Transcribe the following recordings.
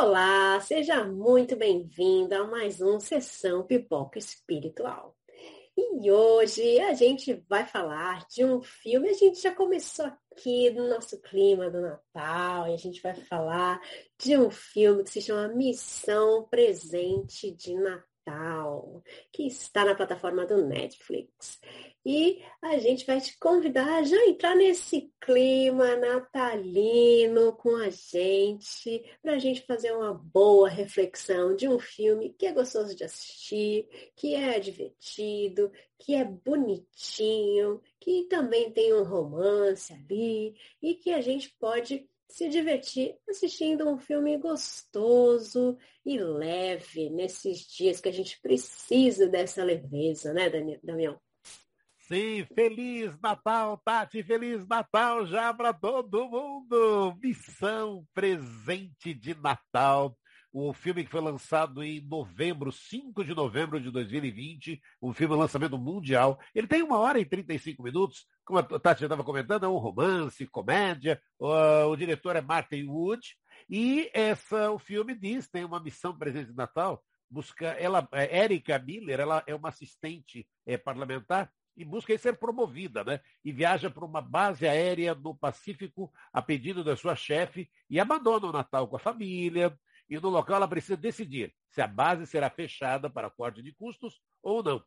Olá, seja muito bem-vindo a mais um Sessão Pipoca Espiritual. E hoje a gente vai falar de um filme, a gente já começou aqui no nosso clima do Natal, e a gente vai falar de um filme que se chama Missão Presente de Natal, que está na plataforma do Netflix. E a gente vai te convidar a já entrar nesse clima natalino com a gente, para a gente fazer uma boa reflexão de um filme que é gostoso de assistir, que é divertido, que é bonitinho, que também tem um romance ali e que a gente pode se divertir assistindo um filme gostoso e leve nesses dias que a gente precisa dessa leveza, né, Damião? Sim, Feliz Natal, Tati, Feliz Natal já para todo mundo. Missão Presente de Natal. O filme que foi lançado em novembro, 5 de novembro de 2020, um filme lançamento mundial. Ele tem uma hora e 35 minutos, como a Tati estava comentando, é um romance, comédia. O, o diretor é Martin Wood. E essa, o filme diz, tem uma missão presente de Natal, busca ela, é, Erika Miller, ela é uma assistente é, parlamentar e busca ser promovida, né? E viaja para uma base aérea no Pacífico a pedido da sua chefe e abandona o Natal com a família. E no local ela precisa decidir se a base será fechada para corte de custos ou não.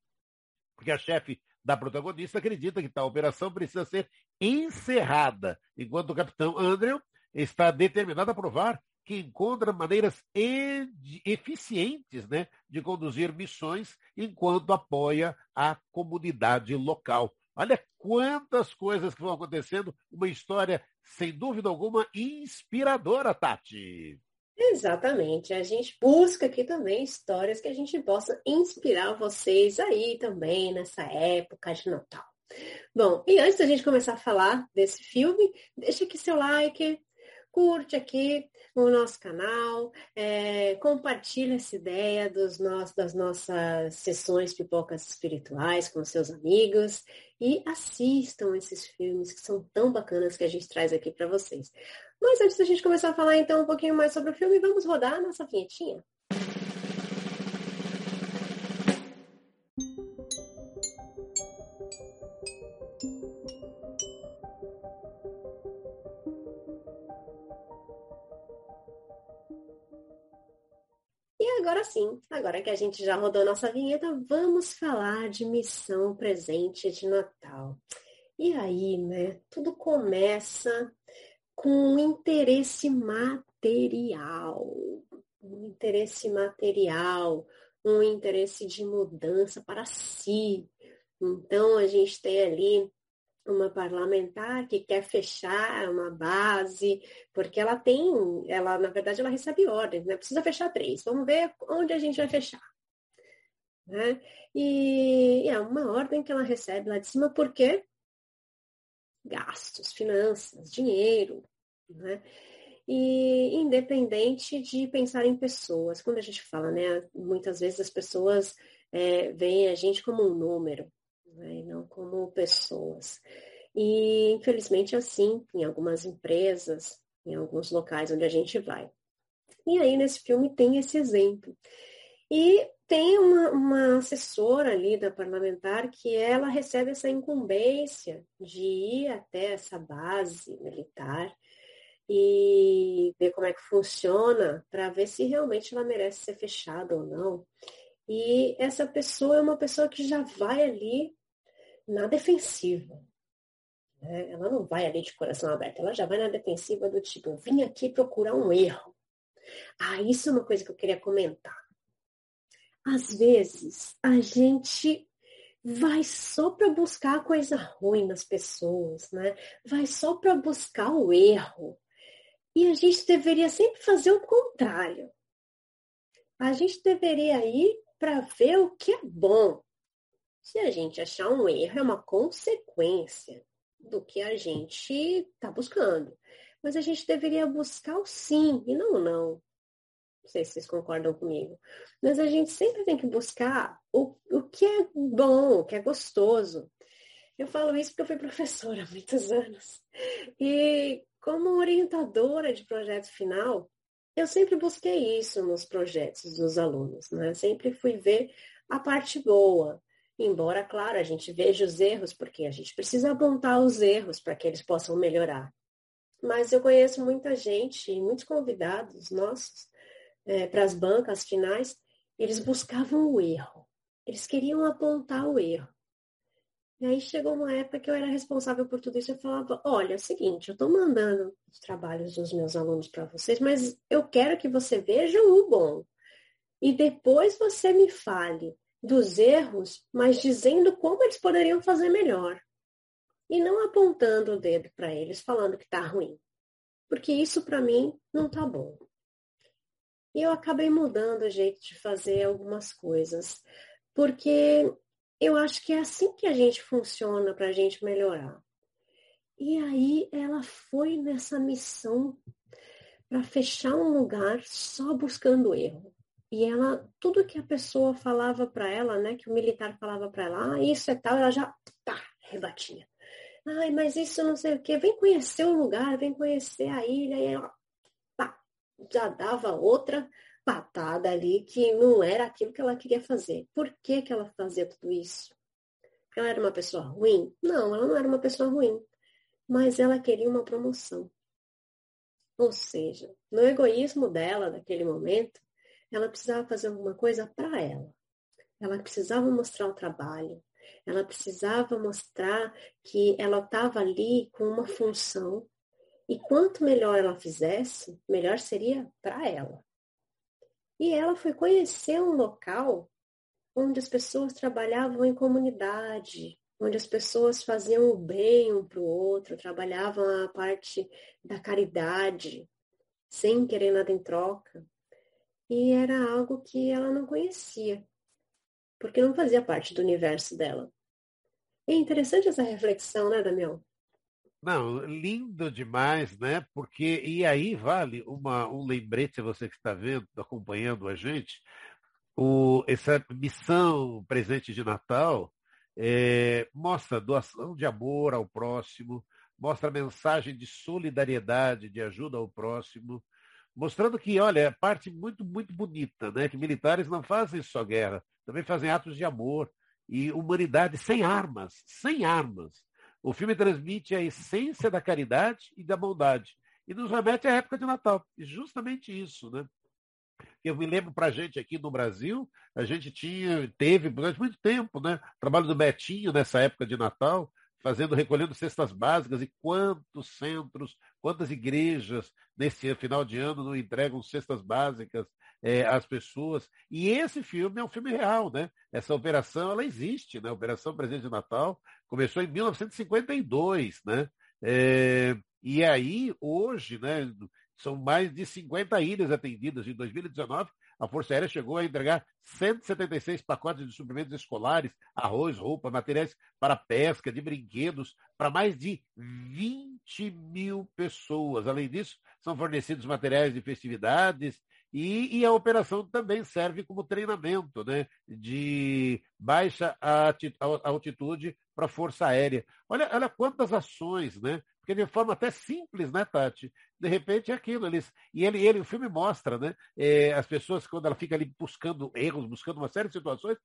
Porque a chefe da protagonista acredita que tal operação precisa ser encerrada, enquanto o capitão Andrew está determinado a provar que encontra maneiras eficientes né, de conduzir missões enquanto apoia a comunidade local. Olha quantas coisas que vão acontecendo, uma história, sem dúvida alguma, inspiradora, Tati. Exatamente. A gente busca aqui também histórias que a gente possa inspirar vocês aí também nessa época de Natal. Bom, e antes da gente começar a falar desse filme, deixa aqui seu like, curte aqui o nosso canal, é, compartilha essa ideia dos das nossas sessões pipocas espirituais com seus amigos e assistam esses filmes que são tão bacanas que a gente traz aqui para vocês. Mas antes da gente começar a falar então um pouquinho mais sobre o filme, vamos rodar a nossa vinhetinha. agora sim, agora que a gente já rodou nossa vinheta, vamos falar de missão presente de Natal. E aí, né? Tudo começa com interesse material. Um interesse material, um interesse de mudança para si. Então, a gente tem ali uma parlamentar que quer fechar uma base, porque ela tem, ela na verdade ela recebe ordens, né? Precisa fechar três. Vamos ver onde a gente vai fechar. Né? E, e é uma ordem que ela recebe lá de cima porque gastos, finanças, dinheiro, né? E independente de pensar em pessoas, quando a gente fala, né? Muitas vezes as pessoas é, veem a gente como um número, né, e não como pessoas. E, infelizmente, assim, em algumas empresas, em alguns locais onde a gente vai. E aí, nesse filme, tem esse exemplo. E tem uma, uma assessora ali da parlamentar que ela recebe essa incumbência de ir até essa base militar e ver como é que funciona para ver se realmente ela merece ser fechada ou não. E essa pessoa é uma pessoa que já vai ali na defensiva. Né? Ela não vai ali de coração aberto, ela já vai na defensiva do tipo, vim aqui procurar um erro. Ah, isso é uma coisa que eu queria comentar. Às vezes, a gente vai só para buscar coisa ruim nas pessoas, né? Vai só para buscar o erro. E a gente deveria sempre fazer o contrário. A gente deveria ir para ver o que é bom, se a gente achar um erro, é uma consequência do que a gente está buscando. Mas a gente deveria buscar o sim e não o não. Não sei se vocês concordam comigo. Mas a gente sempre tem que buscar o, o que é bom, o que é gostoso. Eu falo isso porque eu fui professora há muitos anos. E como orientadora de projeto final, eu sempre busquei isso nos projetos dos alunos, né? Sempre fui ver a parte boa. Embora, claro, a gente veja os erros, porque a gente precisa apontar os erros para que eles possam melhorar. Mas eu conheço muita gente, muitos convidados nossos, é, para as bancas finais, eles buscavam o erro. Eles queriam apontar o erro. E aí chegou uma época que eu era responsável por tudo isso. Eu falava, olha, é o seguinte, eu estou mandando os trabalhos dos meus alunos para vocês, mas eu quero que você veja o bom. E depois você me fale dos erros, mas dizendo como eles poderiam fazer melhor. E não apontando o dedo para eles, falando que está ruim. Porque isso para mim não está bom. E eu acabei mudando o jeito de fazer algumas coisas. Porque eu acho que é assim que a gente funciona para a gente melhorar. E aí ela foi nessa missão para fechar um lugar só buscando erro. E ela, tudo que a pessoa falava para ela, né, que o militar falava para ela, ah, isso é tal, ela já, tá, rebatia. Ai, mas isso não sei o quê, vem conhecer o lugar, vem conhecer a ilha, e ela, pá, já dava outra patada ali que não era aquilo que ela queria fazer. Por que, que ela fazia tudo isso? Ela era uma pessoa ruim? Não, ela não era uma pessoa ruim. Mas ela queria uma promoção. Ou seja, no egoísmo dela, naquele momento, ela precisava fazer alguma coisa para ela. Ela precisava mostrar o trabalho. Ela precisava mostrar que ela estava ali com uma função. E quanto melhor ela fizesse, melhor seria para ela. E ela foi conhecer um local onde as pessoas trabalhavam em comunidade, onde as pessoas faziam o bem um para o outro, trabalhavam a parte da caridade, sem querer nada em troca. E era algo que ela não conhecia, porque não fazia parte do universo dela. É interessante essa reflexão, né, Damião? Não, lindo demais, né? Porque, e aí vale uma, um lembrete, você que está vendo, acompanhando a gente, o, essa missão presente de Natal é, mostra doação de amor ao próximo, mostra mensagem de solidariedade, de ajuda ao próximo, mostrando que, olha, é parte muito, muito bonita, né? Que militares não fazem só guerra, também fazem atos de amor e humanidade sem armas, sem armas. O filme transmite a essência da caridade e da bondade. E nos remete à época de Natal. E justamente isso, né? Eu me lembro para a gente aqui no Brasil, a gente tinha, teve durante muito tempo, né? Trabalho do Betinho nessa época de Natal, fazendo, recolhendo cestas básicas, e quantos centros, quantas igrejas nesse final de ano não entregam cestas básicas é, às pessoas. E esse filme é um filme real, né? Essa operação, ela existe, né? A Operação Presente de Natal começou em 1952, né? É, e aí, hoje, né, são mais de 50 ilhas atendidas. Em 2019, a Força Aérea chegou a entregar 176 pacotes de suprimentos escolares, arroz, roupa, materiais para pesca, de brinquedos, para mais de 20 mil pessoas. Além disso, são fornecidos materiais de festividades e, e, a operação também serve como treinamento né, de baixa altitude para a Força Aérea. Olha, olha quantas ações, né? Porque de forma até simples, né, Tati? De repente é aquilo. Eles, e ele, ele, o filme mostra, né? É, as pessoas, quando ela fica ali buscando erros, buscando uma série de situações,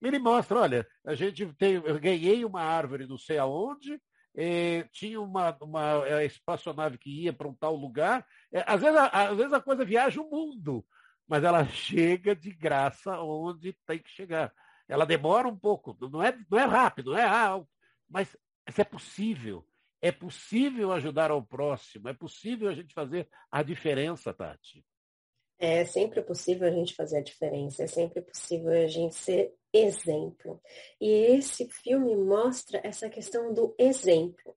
ele mostra, olha, a gente tem, eu ganhei uma árvore não sei aonde, é, tinha uma, uma é, espaçonave que ia para um tal lugar. É, às, vezes, a, às vezes a coisa viaja o mundo, mas ela chega de graça onde tem que chegar. Ela demora um pouco, não é, não é rápido, não é ah, mas é possível. É possível ajudar ao próximo, é possível a gente fazer a diferença, Tati. É sempre possível a gente fazer a diferença, é sempre possível a gente ser exemplo. E esse filme mostra essa questão do exemplo,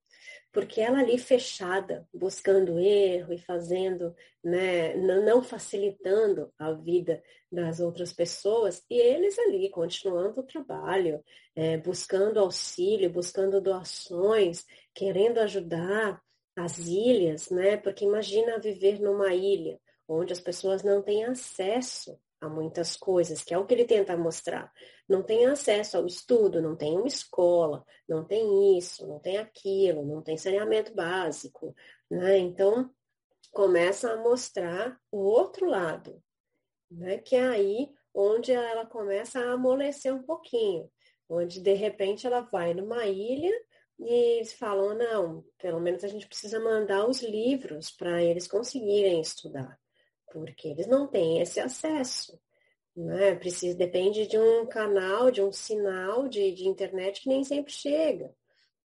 porque ela ali fechada, buscando erro e fazendo, né, não facilitando a vida das outras pessoas, e eles ali continuando o trabalho, é, buscando auxílio, buscando doações, querendo ajudar as ilhas, né? Porque imagina viver numa ilha onde as pessoas não têm acesso a muitas coisas, que é o que ele tenta mostrar. Não tem acesso ao estudo, não tem uma escola, não tem isso, não tem aquilo, não tem saneamento básico, né? Então, começa a mostrar o outro lado, né? Que é aí onde ela começa a amolecer um pouquinho, onde de repente ela vai numa ilha e eles falam, não, pelo menos a gente precisa mandar os livros para eles conseguirem estudar, porque eles não têm esse acesso. Né? Precisa, depende de um canal, de um sinal de, de internet que nem sempre chega.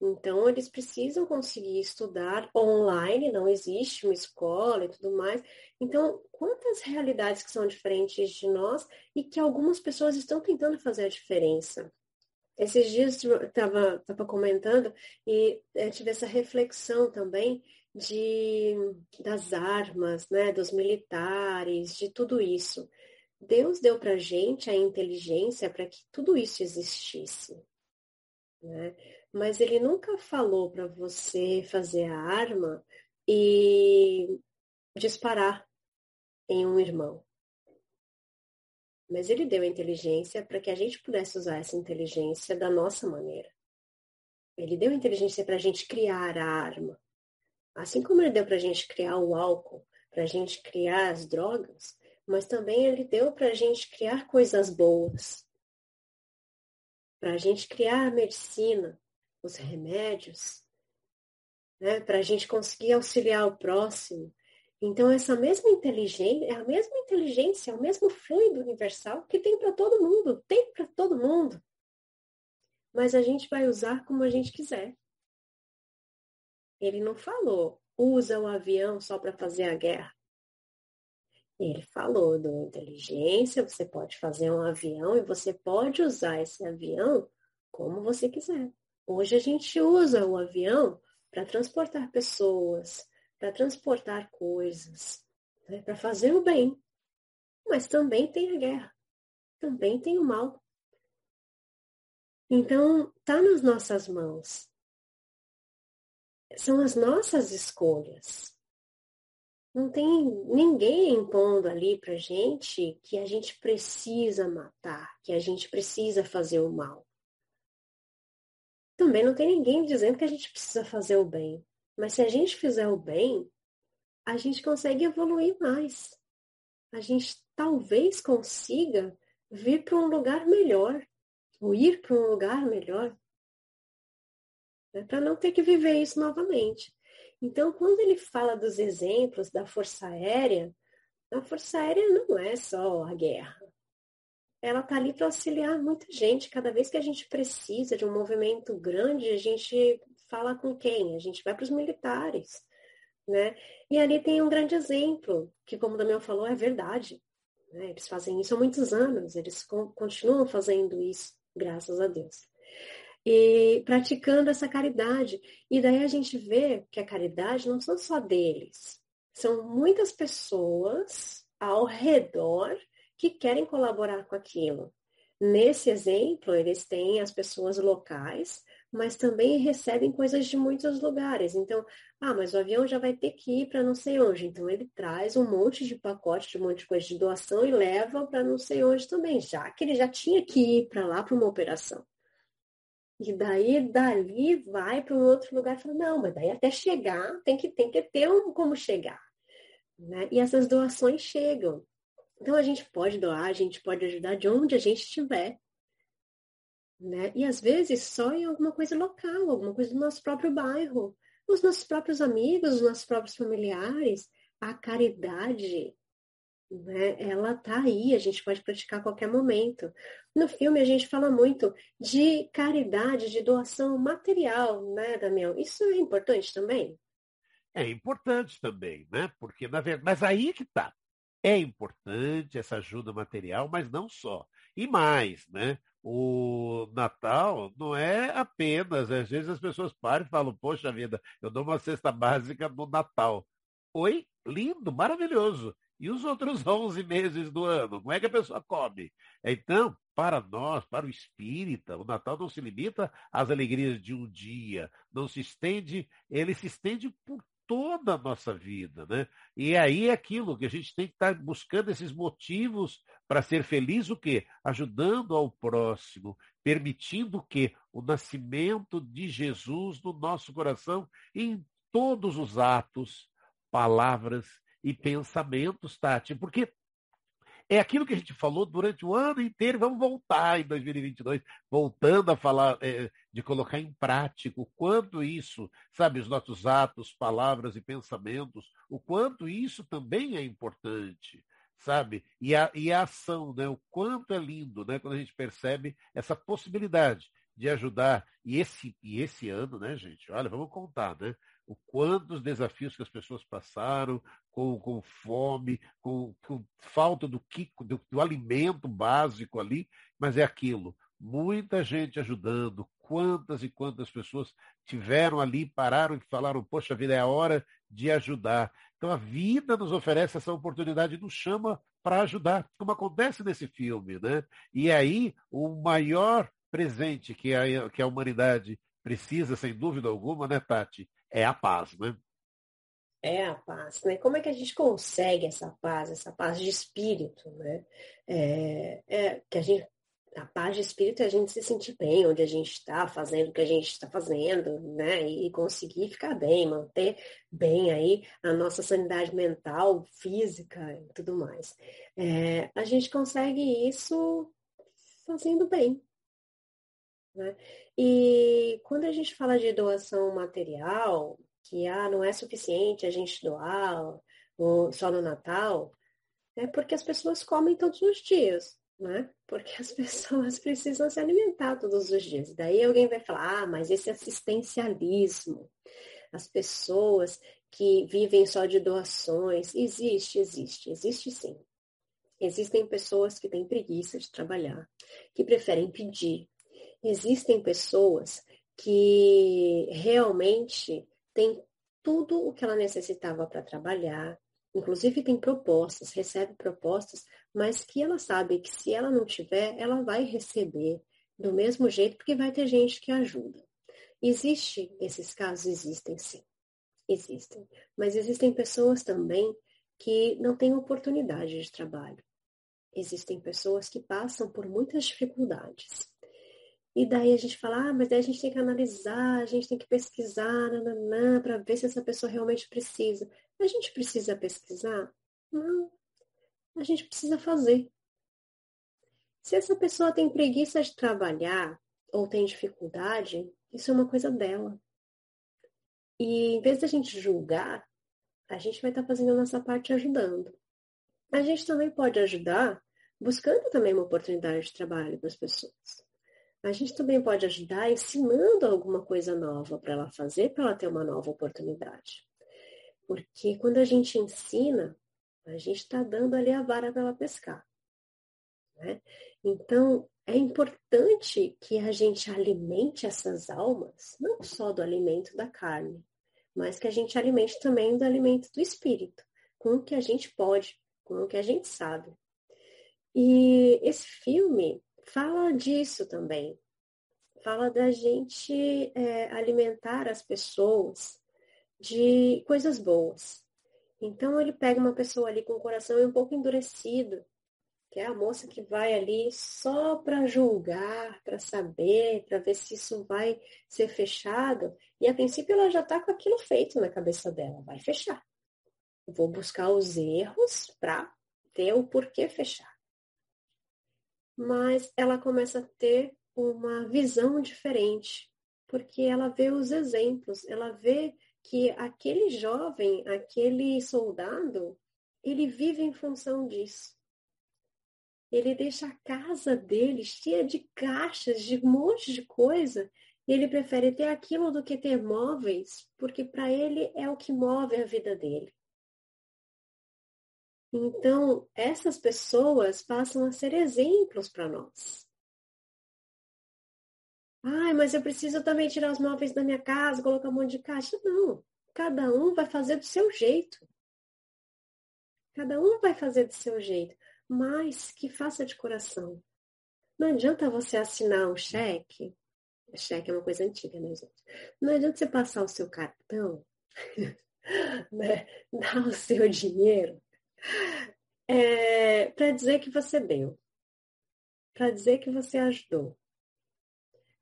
Então, eles precisam conseguir estudar online, não existe uma escola e tudo mais. Então, quantas realidades que são diferentes de nós e que algumas pessoas estão tentando fazer a diferença. Esses dias eu estava comentando e é, tive essa reflexão também de, das armas, né, dos militares, de tudo isso. Deus deu para gente a inteligência para que tudo isso existisse. Né? Mas ele nunca falou para você fazer a arma e disparar em um irmão. Mas ele deu a inteligência para que a gente pudesse usar essa inteligência da nossa maneira. Ele deu a inteligência para a gente criar a arma. Assim como ele deu para a gente criar o álcool, para a gente criar as drogas, mas também ele deu para a gente criar coisas boas. Para a gente criar a medicina, os remédios, né? para a gente conseguir auxiliar o próximo, então, essa mesma inteligência, é a mesma inteligência, é o mesmo fluido universal que tem para todo mundo, tem para todo mundo. Mas a gente vai usar como a gente quiser. Ele não falou, usa o avião só para fazer a guerra. Ele falou do inteligência, você pode fazer um avião e você pode usar esse avião como você quiser. Hoje a gente usa o avião para transportar pessoas, para transportar coisas, né, para fazer o bem. Mas também tem a guerra, também tem o mal. Então, está nas nossas mãos. São as nossas escolhas. Não tem ninguém impondo ali para gente que a gente precisa matar, que a gente precisa fazer o mal. Também não tem ninguém dizendo que a gente precisa fazer o bem. Mas se a gente fizer o bem, a gente consegue evoluir mais. A gente talvez consiga vir para um lugar melhor, ou ir para um lugar melhor, né? para não ter que viver isso novamente. Então, quando ele fala dos exemplos da Força Aérea, a Força Aérea não é só a guerra. Ela está ali para auxiliar muita gente. Cada vez que a gente precisa de um movimento grande, a gente fala com quem? A gente vai para os militares, né? E ali tem um grande exemplo, que como o Damião falou, é verdade. Né? Eles fazem isso há muitos anos, eles continuam fazendo isso, graças a Deus. E praticando essa caridade. E daí a gente vê que a caridade não são só deles, são muitas pessoas ao redor que querem colaborar com aquilo. Nesse exemplo, eles têm as pessoas locais, mas também recebem coisas de muitos lugares. Então, ah, mas o avião já vai ter que ir para não sei onde. Então, ele traz um monte de pacote, de um monte de coisa de doação e leva para não sei onde também, já que ele já tinha que ir para lá para uma operação. E daí, dali, vai para um outro lugar e fala, não, mas daí até chegar, tem que, tem que ter um como chegar. Né? E essas doações chegam. Então, a gente pode doar, a gente pode ajudar de onde a gente estiver. Né? E às vezes só em alguma coisa local, alguma coisa do nosso próprio bairro, os nossos próprios amigos, os nossos próprios familiares. A caridade, né? ela tá aí, a gente pode praticar a qualquer momento. No filme a gente fala muito de caridade, de doação material, né, Damião? Isso é importante também? É importante também, né? Porque, na verdade, mas aí que tá. É importante essa ajuda material, mas não só. E mais, né? o Natal não é apenas, às vezes as pessoas param e falam, poxa vida, eu dou uma cesta básica no Natal. Oi, lindo, maravilhoso. E os outros 11 meses do ano? Como é que a pessoa come? Então, para nós, para o espírita, o Natal não se limita às alegrias de um dia, não se estende, ele se estende por toda a nossa vida, né? E aí é aquilo que a gente tem que estar buscando esses motivos para ser feliz, o quê? Ajudando ao próximo, permitindo que o nascimento de Jesus no nosso coração em todos os atos, palavras e pensamentos, Tati, porque é aquilo que a gente falou durante o ano inteiro, vamos voltar em 2022, voltando a falar, é, de colocar em prática o quanto isso, sabe, os nossos atos, palavras e pensamentos, o quanto isso também é importante, sabe? E a, e a ação, né? O quanto é lindo, né? Quando a gente percebe essa possibilidade de ajudar. E esse, e esse ano, né, gente? Olha, vamos contar, né? o quanto os desafios que as pessoas passaram com, com fome, com, com falta do, do, do alimento básico ali, mas é aquilo. Muita gente ajudando, quantas e quantas pessoas tiveram ali, pararam e falaram, poxa vida, é a hora de ajudar. Então a vida nos oferece essa oportunidade, nos chama para ajudar, como acontece nesse filme, né? E aí, o maior presente que a, que a humanidade precisa, sem dúvida alguma, né, Tati? é a paz, né? É a paz, né? Como é que a gente consegue essa paz, essa paz de espírito, né? É, é que a gente, a paz de espírito é a gente se sentir bem onde a gente está, fazendo o que a gente está fazendo, né? E conseguir ficar bem, manter bem aí a nossa sanidade mental, física e tudo mais. É, a gente consegue isso fazendo bem, né? E quando a gente fala de doação material, que ah, não é suficiente a gente doar só no Natal, é porque as pessoas comem todos os dias, né? Porque as pessoas precisam se alimentar todos os dias. Daí alguém vai falar, ah, mas esse assistencialismo, as pessoas que vivem só de doações, existe, existe, existe sim. Existem pessoas que têm preguiça de trabalhar, que preferem pedir, Existem pessoas que realmente têm tudo o que ela necessitava para trabalhar, inclusive tem propostas, recebe propostas, mas que ela sabe que se ela não tiver, ela vai receber do mesmo jeito, porque vai ter gente que ajuda. Existe, esses casos existem sim, existem, mas existem pessoas também que não têm oportunidade de trabalho. Existem pessoas que passam por muitas dificuldades. E daí a gente fala, ah, mas daí a gente tem que analisar, a gente tem que pesquisar, para ver se essa pessoa realmente precisa. A gente precisa pesquisar? Não. A gente precisa fazer. Se essa pessoa tem preguiça de trabalhar ou tem dificuldade, isso é uma coisa dela. E em vez da gente julgar, a gente vai estar tá fazendo a nossa parte ajudando. A gente também pode ajudar buscando também uma oportunidade de trabalho para as pessoas a gente também pode ajudar ensinando alguma coisa nova para ela fazer, para ela ter uma nova oportunidade. Porque quando a gente ensina, a gente está dando ali a vara para ela pescar. Né? Então, é importante que a gente alimente essas almas, não só do alimento da carne, mas que a gente alimente também do alimento do espírito, com o que a gente pode, com o que a gente sabe. E esse filme, fala disso também. Fala da gente é, alimentar as pessoas de coisas boas. Então ele pega uma pessoa ali com o coração um pouco endurecido, que é a moça que vai ali só para julgar, para saber, para ver se isso vai ser fechado. E a princípio ela já está com aquilo feito na cabeça dela, vai fechar. Vou buscar os erros para ter o porquê fechar mas ela começa a ter uma visão diferente, porque ela vê os exemplos, ela vê que aquele jovem, aquele soldado, ele vive em função disso. Ele deixa a casa dele cheia de caixas, de um monte de coisa, e ele prefere ter aquilo do que ter móveis, porque para ele é o que move a vida dele. Então, essas pessoas passam a ser exemplos para nós. Ai, mas eu preciso também tirar os móveis da minha casa, colocar um monte de caixa. Não, cada um vai fazer do seu jeito. Cada um vai fazer do seu jeito, mas que faça de coração. Não adianta você assinar um cheque. Cheque é uma coisa antiga, né, gente? Não adianta você passar o seu cartão, né? dar o seu dinheiro é, para dizer que você deu, para dizer que você ajudou.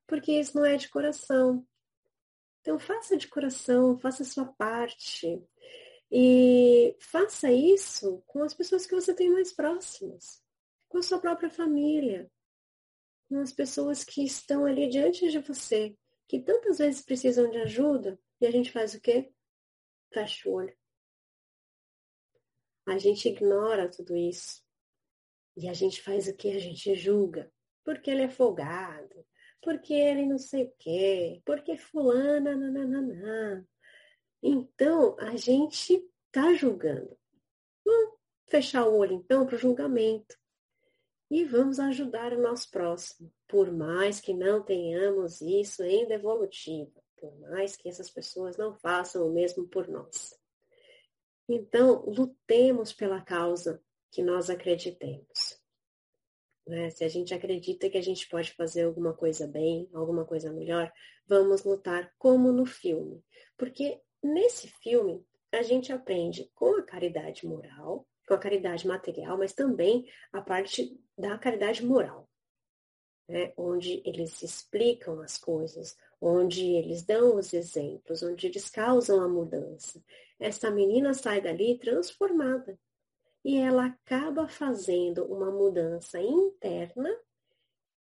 Porque isso não é de coração. Então faça de coração, faça a sua parte. E faça isso com as pessoas que você tem mais próximas, com a sua própria família, com as pessoas que estão ali diante de você, que tantas vezes precisam de ajuda, e a gente faz o quê? Fecha o olho. A gente ignora tudo isso. E a gente faz o que? A gente julga. Porque ele é folgado. Porque ele não sei o quê. Porque fulana, nananana. Então, a gente está julgando. Vamos fechar o olho, então, para o julgamento. E vamos ajudar o nosso próximo. Por mais que não tenhamos isso em devolutiva. Por mais que essas pessoas não façam o mesmo por nós. Então, lutemos pela causa que nós acreditemos. Né? Se a gente acredita que a gente pode fazer alguma coisa bem, alguma coisa melhor, vamos lutar como no filme. Porque nesse filme a gente aprende com a caridade moral, com a caridade material, mas também a parte da caridade moral. Né? Onde eles explicam as coisas, onde eles dão os exemplos, onde eles causam a mudança. Essa menina sai dali transformada e ela acaba fazendo uma mudança interna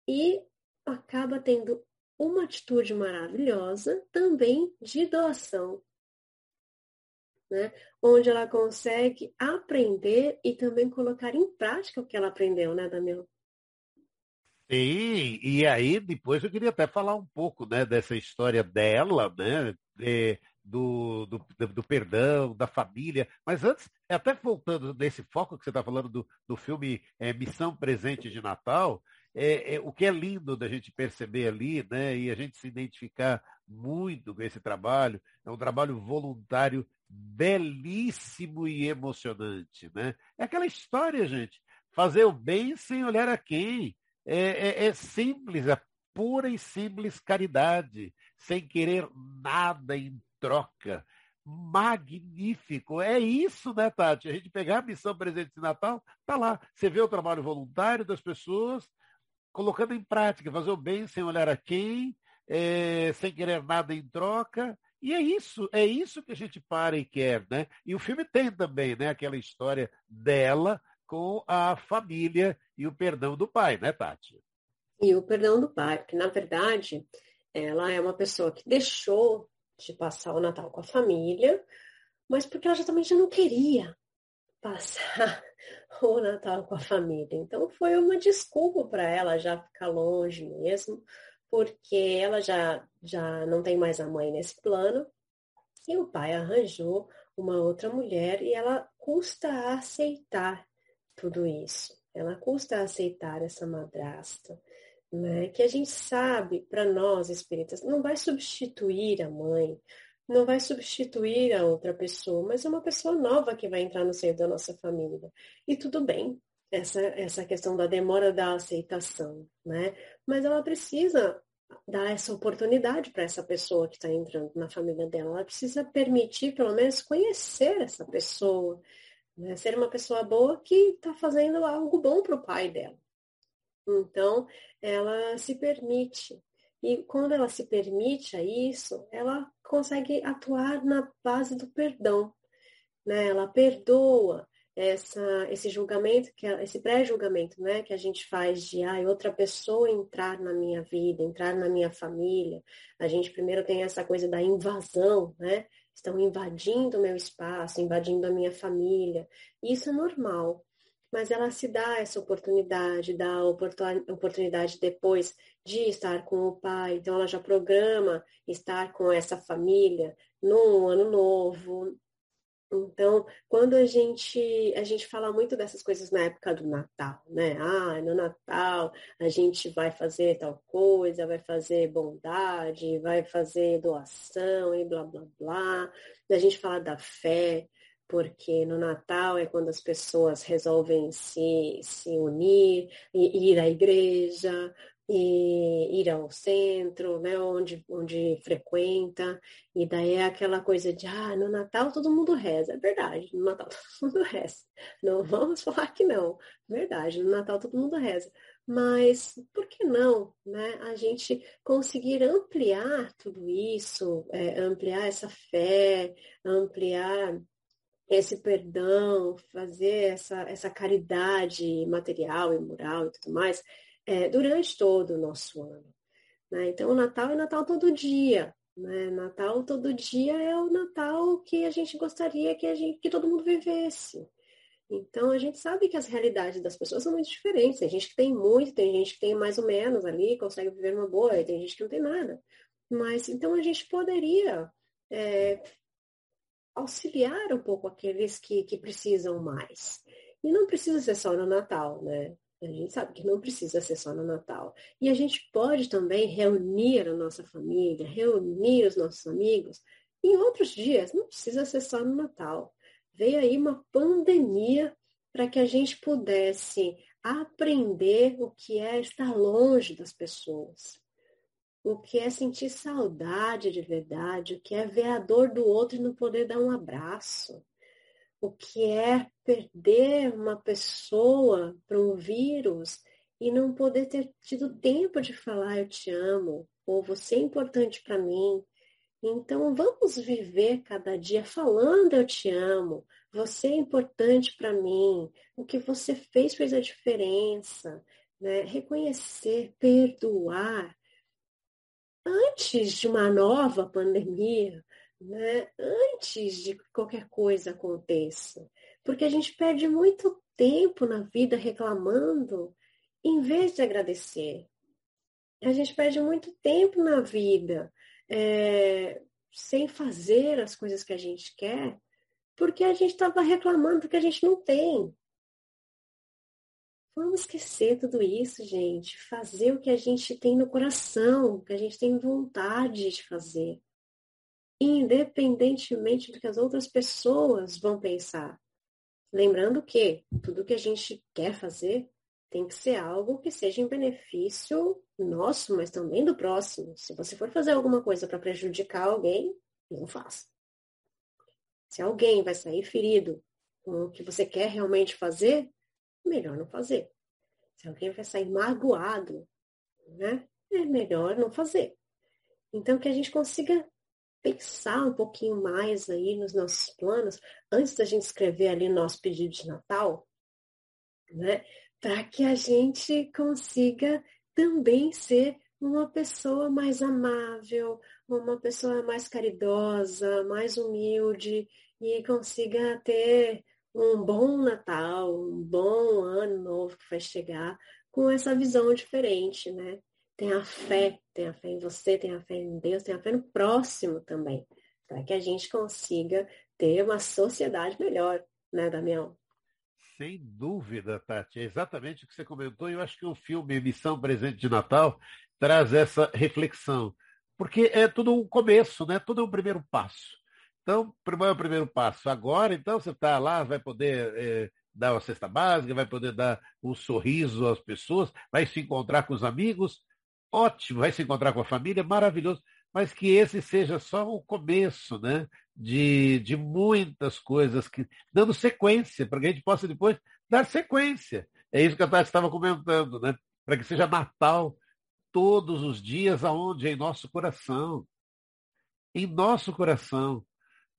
e acaba tendo uma atitude maravilhosa também de doação, né? onde ela consegue aprender e também colocar em prática o que ela aprendeu, né, Daniel? Sim, e aí depois eu queria até falar um pouco né, dessa história dela, né? De, do, do, do, perdão, da família. Mas antes, até voltando nesse foco que você está falando do, do filme é, Missão Presente de Natal, é, é, o que é lindo da gente perceber ali, né, e a gente se identificar muito com esse trabalho, é um trabalho voluntário belíssimo e emocionante. Né? É aquela história, gente, fazer o bem sem olhar a quem. É, é, é simples, é pura e simples caridade, sem querer nada em troca. Magnífico. É isso, né, Tati? A gente pegar a missão presente de Natal, tá lá. Você vê o trabalho voluntário das pessoas, colocando em prática, fazer o bem sem olhar a quem, é, sem querer nada em troca. E é isso, é isso que a gente para e quer, né? E o filme tem também, né, aquela história dela com a família e o perdão do pai, né, Tati? E o perdão do pai, porque na verdade ela é uma pessoa que deixou de passar o Natal com a família, mas porque ela já não queria passar o Natal com a família. Então foi uma desculpa para ela já ficar longe mesmo, porque ela já, já não tem mais a mãe nesse plano, e o pai arranjou uma outra mulher e ela custa aceitar tudo isso. Ela custa aceitar essa madrasta né? que a gente sabe, para nós espíritas, não vai substituir a mãe, não vai substituir a outra pessoa, mas é uma pessoa nova que vai entrar no seio da nossa família. E tudo bem, essa, essa questão da demora da aceitação, né? Mas ela precisa dar essa oportunidade para essa pessoa que está entrando na família dela. Ela precisa permitir, pelo menos, conhecer essa pessoa, né? ser uma pessoa boa que está fazendo algo bom para o pai dela. Então, ela se permite. E quando ela se permite a isso, ela consegue atuar na base do perdão. Né? Ela perdoa essa, esse julgamento, que esse pré-julgamento né? que a gente faz de ah, outra pessoa entrar na minha vida, entrar na minha família. A gente primeiro tem essa coisa da invasão, né? Estão invadindo o meu espaço, invadindo a minha família. Isso é normal mas ela se dá essa oportunidade, dá a oportunidade depois de estar com o pai, então ela já programa estar com essa família no ano novo. Então, quando a gente a gente fala muito dessas coisas na época do Natal, né? Ah, no Natal a gente vai fazer tal coisa, vai fazer bondade, vai fazer doação e blá blá blá. A gente fala da fé, porque no Natal é quando as pessoas resolvem se, se unir, ir à igreja, e ir ao centro, né, onde, onde frequenta, e daí é aquela coisa de, ah, no Natal todo mundo reza. É verdade, no Natal todo mundo reza. Não vamos falar que não. Verdade, no Natal todo mundo reza. Mas por que não, né? A gente conseguir ampliar tudo isso, é, ampliar essa fé, ampliar esse perdão, fazer essa, essa caridade material e moral e tudo mais, é, durante todo o nosso ano. Né? Então, o Natal é Natal todo dia. Né? Natal todo dia é o Natal que a gente gostaria que, a gente, que todo mundo vivesse. Então, a gente sabe que as realidades das pessoas são muito diferentes. Tem gente que tem muito, tem gente que tem mais ou menos ali, consegue viver uma boa, e tem gente que não tem nada. Mas, então, a gente poderia é, auxiliar um pouco aqueles que, que precisam mais. E não precisa ser só no Natal, né? A gente sabe que não precisa ser só no Natal. E a gente pode também reunir a nossa família, reunir os nossos amigos em outros dias. Não precisa ser só no Natal. Veio aí uma pandemia para que a gente pudesse aprender o que é estar longe das pessoas, o que é sentir saudade de verdade, o que é ver a dor do outro e não poder dar um abraço, o que é perder uma pessoa para um vírus e não poder ter tido tempo de falar eu te amo, ou você é importante para mim. Então vamos viver cada dia falando eu te amo, você é importante para mim, o que você fez fez a diferença, né? reconhecer, perdoar. Antes de uma nova pandemia, né? antes de que qualquer coisa aconteça. Porque a gente perde muito tempo na vida reclamando em vez de agradecer. A gente perde muito tempo na vida é, sem fazer as coisas que a gente quer, porque a gente estava reclamando do que a gente não tem. Vamos esquecer tudo isso, gente. Fazer o que a gente tem no coração, o que a gente tem vontade de fazer independentemente do que as outras pessoas vão pensar. Lembrando que tudo que a gente quer fazer tem que ser algo que seja em benefício nosso, mas também do próximo. Se você for fazer alguma coisa para prejudicar alguém, não faça. Se alguém vai sair ferido com o que você quer realmente fazer, melhor não fazer. Se alguém vai sair magoado, né? É melhor não fazer. Então, que a gente consiga pensar um pouquinho mais aí nos nossos planos, antes da gente escrever ali nosso pedido de Natal, né? Para que a gente consiga também ser uma pessoa mais amável, uma pessoa mais caridosa, mais humilde e consiga ter um bom Natal, um bom ano novo que vai chegar com essa visão diferente, né? Tenha fé, tenha fé em você, tenha fé em Deus, tenha fé no próximo também, para que a gente consiga ter uma sociedade melhor, né, Damião? Sem dúvida, Tati. É exatamente o que você comentou. Eu acho que o filme Missão Presente de Natal traz essa reflexão. Porque é tudo um começo, né? Tudo é um primeiro passo. Então, primeiro é o primeiro passo. Agora, então, você está lá, vai poder é, dar uma cesta básica, vai poder dar um sorriso às pessoas, vai se encontrar com os amigos, ótimo, vai se encontrar com a família, maravilhoso, mas que esse seja só o começo, né? De, de muitas coisas que dando sequência, para que a gente possa depois dar sequência. É isso que a Tati estava comentando, né? Para que seja Natal todos os dias, aonde? Em nosso coração. Em nosso coração.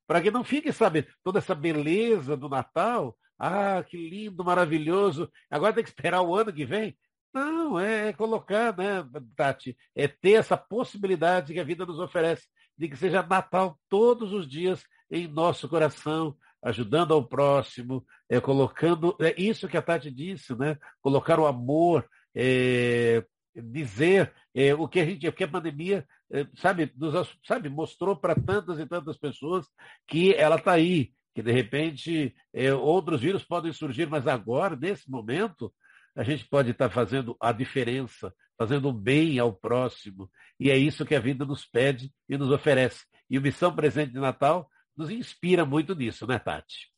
Para que não fique, sabe, toda essa beleza do Natal. Ah, que lindo, maravilhoso. Agora tem que esperar o ano que vem. Não, é, é colocar, né, Tati? É ter essa possibilidade que a vida nos oferece, de que seja Natal todos os dias em nosso coração, ajudando ao próximo, é, colocando. É isso que a Tati disse, né? Colocar o amor, é, dizer é, o que a gente, o que a pandemia, é, sabe, nos, sabe, mostrou para tantas e tantas pessoas que ela está aí, que de repente é, outros vírus podem surgir, mas agora, nesse momento, a gente pode estar fazendo a diferença, fazendo bem ao próximo. E é isso que a vida nos pede e nos oferece. E o Missão Presente de Natal nos inspira muito nisso, né, Tati?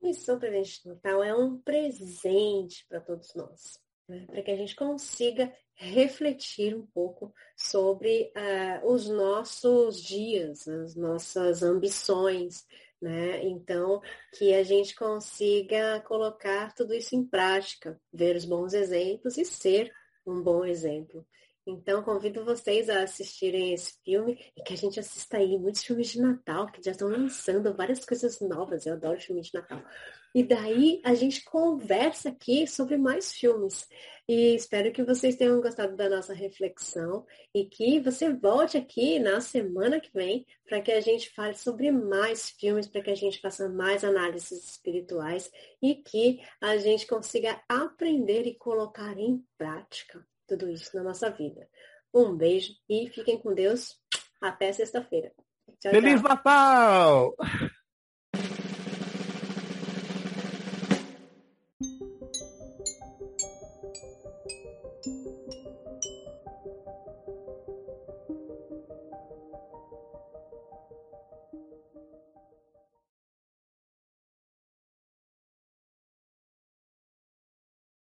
Missão Presente de Natal é um presente para todos nós, né? para que a gente consiga refletir um pouco sobre uh, os nossos dias, as nossas ambições, né? Então, que a gente consiga colocar tudo isso em prática, ver os bons exemplos e ser um bom exemplo. Então, convido vocês a assistirem esse filme e que a gente assista aí muitos filmes de Natal, que já estão lançando várias coisas novas. Eu adoro filme de Natal. E daí a gente conversa aqui sobre mais filmes. E espero que vocês tenham gostado da nossa reflexão e que você volte aqui na semana que vem para que a gente fale sobre mais filmes, para que a gente faça mais análises espirituais e que a gente consiga aprender e colocar em prática tudo isso na nossa vida. Um beijo e fiquem com Deus. Até sexta-feira. Feliz. Natal!